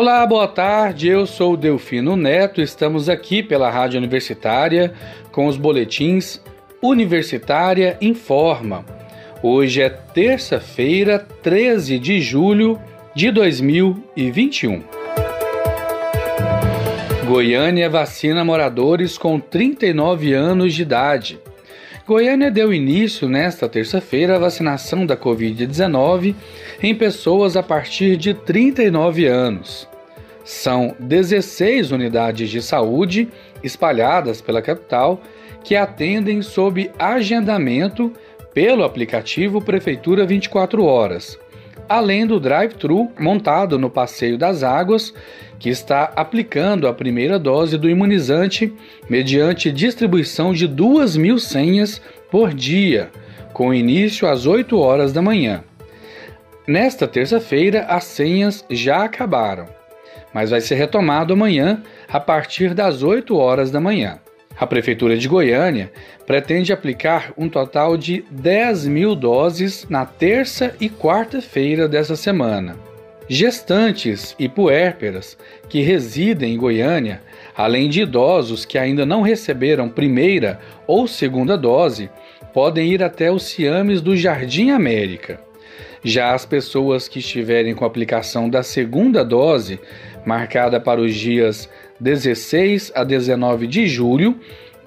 Olá, boa tarde. Eu sou Delfino Neto. Estamos aqui pela Rádio Universitária com os boletins Universitária Informa. Hoje é terça-feira, 13 de julho de 2021. Goiânia vacina moradores com 39 anos de idade. Goiânia deu início nesta terça-feira à vacinação da Covid-19 em pessoas a partir de 39 anos. São 16 unidades de saúde espalhadas pela capital que atendem sob agendamento pelo aplicativo Prefeitura 24 Horas, além do drive-thru montado no Passeio das Águas, que está aplicando a primeira dose do imunizante mediante distribuição de 2 mil senhas por dia, com início às 8 horas da manhã. Nesta terça-feira, as senhas já acabaram, mas vai ser retomado amanhã a partir das 8 horas da manhã. A Prefeitura de Goiânia pretende aplicar um total de 10 mil doses na terça e quarta-feira dessa semana. Gestantes e puérperas que residem em Goiânia, além de idosos que ainda não receberam primeira ou segunda dose, podem ir até os Ciames do Jardim América. Já as pessoas que estiverem com a aplicação da segunda dose, marcada para os dias 16 a 19 de julho,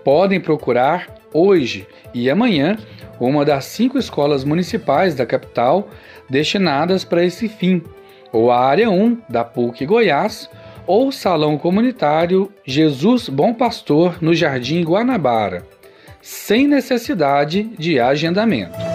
podem procurar hoje e amanhã uma das cinco escolas municipais da capital destinadas para esse fim, ou a área 1 da PUC Goiás, ou o Salão Comunitário Jesus Bom Pastor no Jardim Guanabara, sem necessidade de agendamento.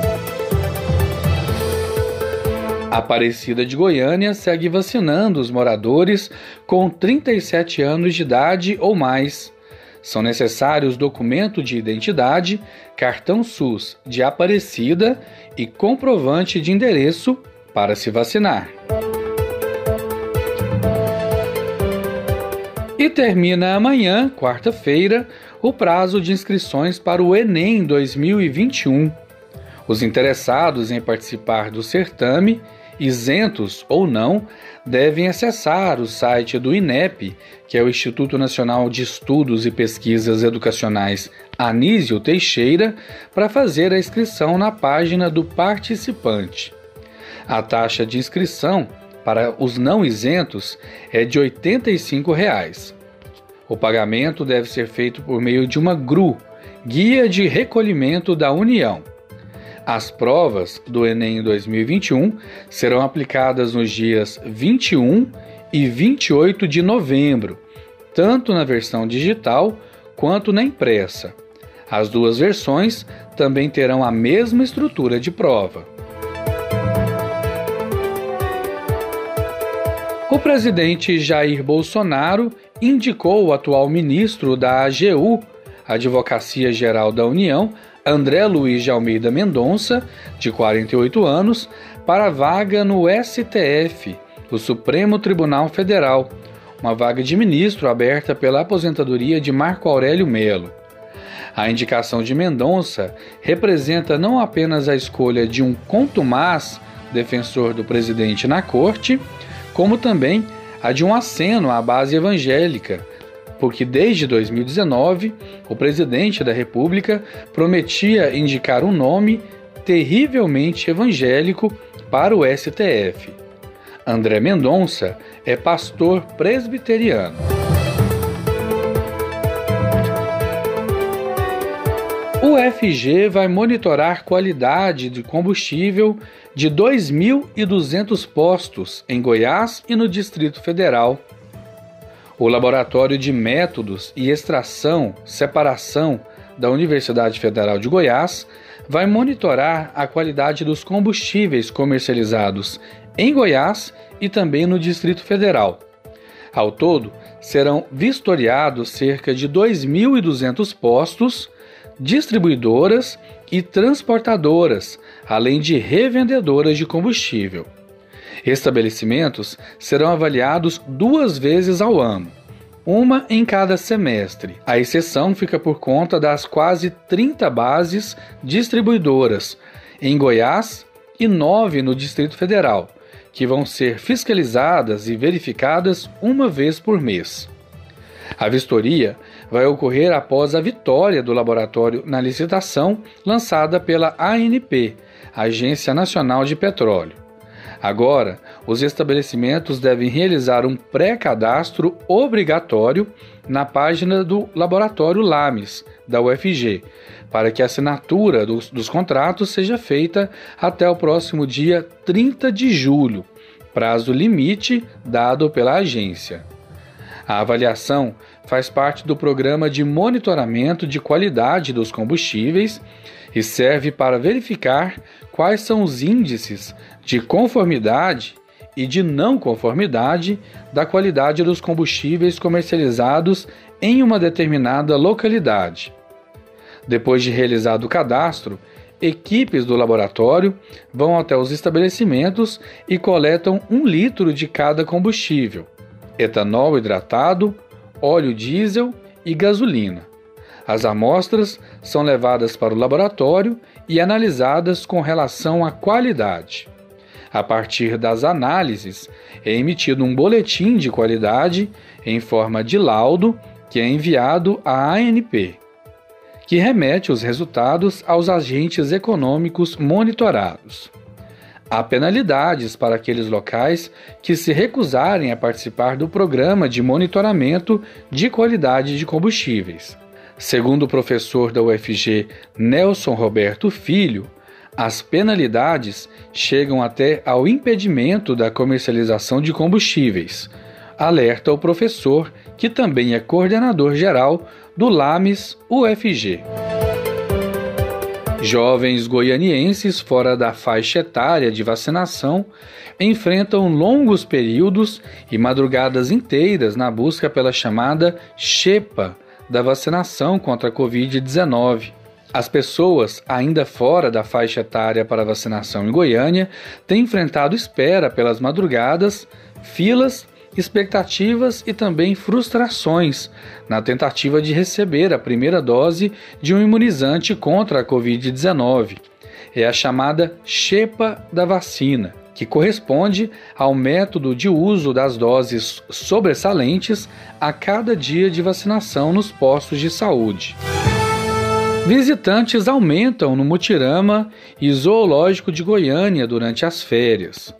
Aparecida de Goiânia segue vacinando os moradores com 37 anos de idade ou mais. São necessários documento de identidade, cartão SUS de Aparecida e comprovante de endereço para se vacinar. E termina amanhã, quarta-feira, o prazo de inscrições para o Enem 2021. Os interessados em participar do certame isentos ou não, devem acessar o site do INEP, que é o Instituto Nacional de Estudos e Pesquisas Educacionais Anísio Teixeira, para fazer a inscrição na página do participante. A taxa de inscrição para os não isentos é de 85 reais. O pagamento deve ser feito por meio de uma GRU, Guia de Recolhimento da União as provas do Enem 2021 serão aplicadas nos dias 21 e 28 de novembro, tanto na versão digital quanto na impressa. As duas versões também terão a mesma estrutura de prova. O presidente Jair Bolsonaro indicou o atual ministro da AGU, Advocacia Geral da União, André Luiz de Almeida Mendonça, de 48 anos, para vaga no STF, o Supremo Tribunal Federal, uma vaga de ministro aberta pela aposentadoria de Marco Aurélio Melo. A indicação de Mendonça representa não apenas a escolha de um contumaz defensor do presidente na corte, como também a de um aceno à base evangélica porque desde 2019 o presidente da República prometia indicar um nome terrivelmente evangélico para o STF. André Mendonça é pastor presbiteriano. O FG vai monitorar qualidade de combustível de 2.200 postos em Goiás e no Distrito Federal o Laboratório de Métodos e Extração, Separação da Universidade Federal de Goiás vai monitorar a qualidade dos combustíveis comercializados em Goiás e também no Distrito Federal. Ao todo, serão vistoriados cerca de 2.200 postos, distribuidoras e transportadoras, além de revendedoras de combustível. Estabelecimentos serão avaliados duas vezes ao ano, uma em cada semestre. A exceção fica por conta das quase 30 bases distribuidoras em Goiás e nove no Distrito Federal, que vão ser fiscalizadas e verificadas uma vez por mês. A vistoria vai ocorrer após a vitória do laboratório na licitação lançada pela ANP, Agência Nacional de Petróleo. Agora, os estabelecimentos devem realizar um pré-cadastro obrigatório na página do Laboratório LAMES, da UFG, para que a assinatura dos, dos contratos seja feita até o próximo dia 30 de julho, prazo limite dado pela agência. A avaliação faz parte do programa de monitoramento de qualidade dos combustíveis e serve para verificar quais são os índices de conformidade e de não conformidade da qualidade dos combustíveis comercializados em uma determinada localidade. Depois de realizado o cadastro, equipes do laboratório vão até os estabelecimentos e coletam um litro de cada combustível: etanol hidratado, óleo diesel e gasolina. As amostras são levadas para o laboratório e analisadas com relação à qualidade. A partir das análises, é emitido um boletim de qualidade em forma de laudo que é enviado à ANP, que remete os resultados aos agentes econômicos monitorados. Há penalidades para aqueles locais que se recusarem a participar do programa de monitoramento de qualidade de combustíveis. Segundo o professor da UFG Nelson Roberto Filho, as penalidades chegam até ao impedimento da comercialização de combustíveis, alerta o professor, que também é coordenador geral do LAMES UFG. Jovens goianienses fora da faixa etária de vacinação enfrentam longos períodos e madrugadas inteiras na busca pela chamada Xepa da vacinação contra a Covid-19. As pessoas ainda fora da faixa etária para vacinação em Goiânia têm enfrentado espera pelas madrugadas, filas, expectativas e também frustrações na tentativa de receber a primeira dose de um imunizante contra a Covid-19. É a chamada chepa da vacina que corresponde ao método de uso das doses sobressalentes a cada dia de vacinação nos postos de saúde. Visitantes aumentam no Mutirama e Zoológico de Goiânia durante as férias.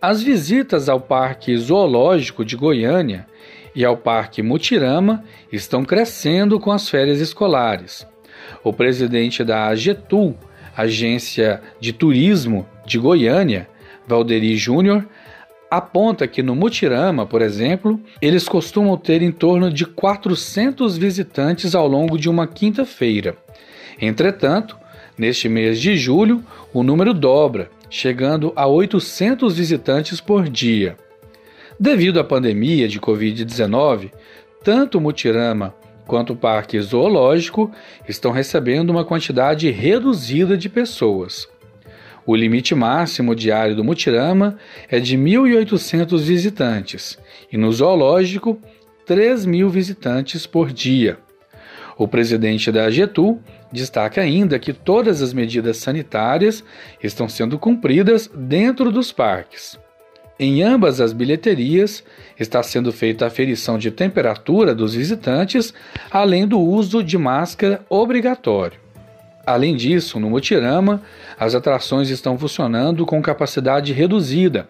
As visitas ao Parque Zoológico de Goiânia e ao Parque Mutirama estão crescendo com as férias escolares. O presidente da AGETUL, Agência de Turismo de Goiânia, Valderi Júnior, aponta que no Mutirama, por exemplo, eles costumam ter em torno de 400 visitantes ao longo de uma quinta-feira. Entretanto, neste mês de julho, o número dobra, chegando a 800 visitantes por dia. Devido à pandemia de Covid-19, tanto o Mutirama quanto o Parque Zoológico estão recebendo uma quantidade reduzida de pessoas. O limite máximo diário do Mutirama é de 1.800 visitantes e no zoológico 3.000 visitantes por dia. O presidente da Getu destaca ainda que todas as medidas sanitárias estão sendo cumpridas dentro dos parques. Em ambas as bilheterias está sendo feita a aferição de temperatura dos visitantes, além do uso de máscara obrigatório. Além disso, no Mutirama, as atrações estão funcionando com capacidade reduzida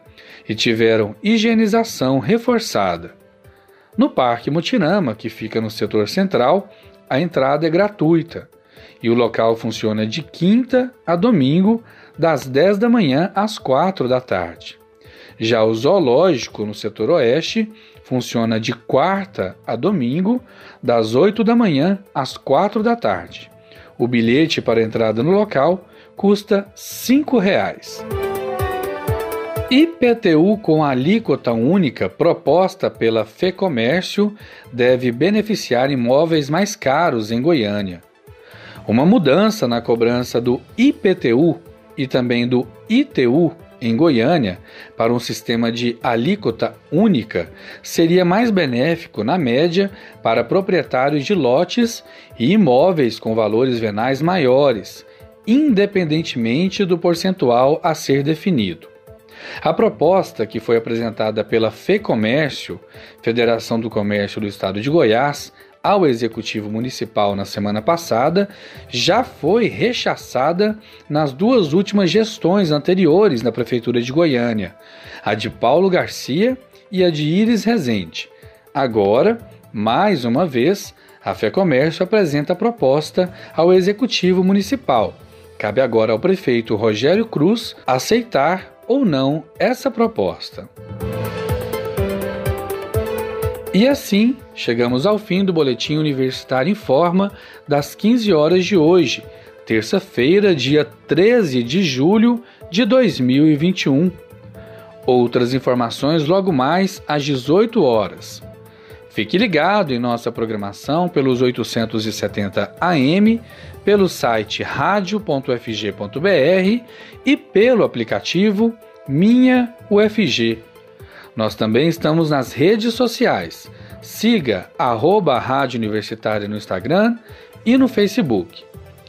e tiveram higienização reforçada. No Parque Mutirama, que fica no setor central, a entrada é gratuita e o local funciona de quinta a domingo, das 10 da manhã às 4 da tarde. Já o zoológico, no setor oeste, funciona de quarta a domingo, das 8 da manhã às 4 da tarde. O bilhete para entrada no local custa R$ 5,00. IPTU com alíquota única proposta pela FEComércio deve beneficiar imóveis mais caros em Goiânia. Uma mudança na cobrança do IPTU e também do ITU em Goiânia para um sistema de alíquota única seria mais benéfico, na média, para proprietários de lotes e imóveis com valores venais maiores, independentemente do percentual a ser definido. A proposta, que foi apresentada pela FEComércio, Federação do Comércio do Estado de Goiás, ao Executivo Municipal na semana passada, já foi rechaçada nas duas últimas gestões anteriores na Prefeitura de Goiânia, a de Paulo Garcia e a de Iris Rezende. Agora, mais uma vez, a FEComércio apresenta a proposta ao Executivo Municipal. Cabe agora ao prefeito Rogério Cruz aceitar ou não essa proposta. E assim, chegamos ao fim do Boletim Universitário em Forma das 15 horas de hoje, terça-feira, dia 13 de julho de 2021. Outras informações logo mais às 18 horas. Fique ligado em nossa programação pelos 870 AM, pelo site radio.fg.br e pelo aplicativo Minha UFG. Nós também estamos nas redes sociais. Siga arroba Rádio Universitária no Instagram e no Facebook.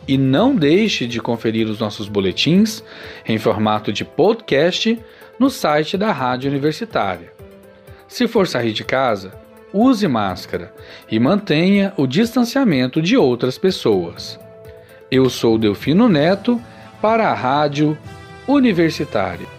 E não deixe de conferir os nossos boletins em formato de podcast no site da Rádio Universitária. Se for sair de casa, use máscara e mantenha o distanciamento de outras pessoas. Eu sou Delfino Neto para a Rádio Universitária.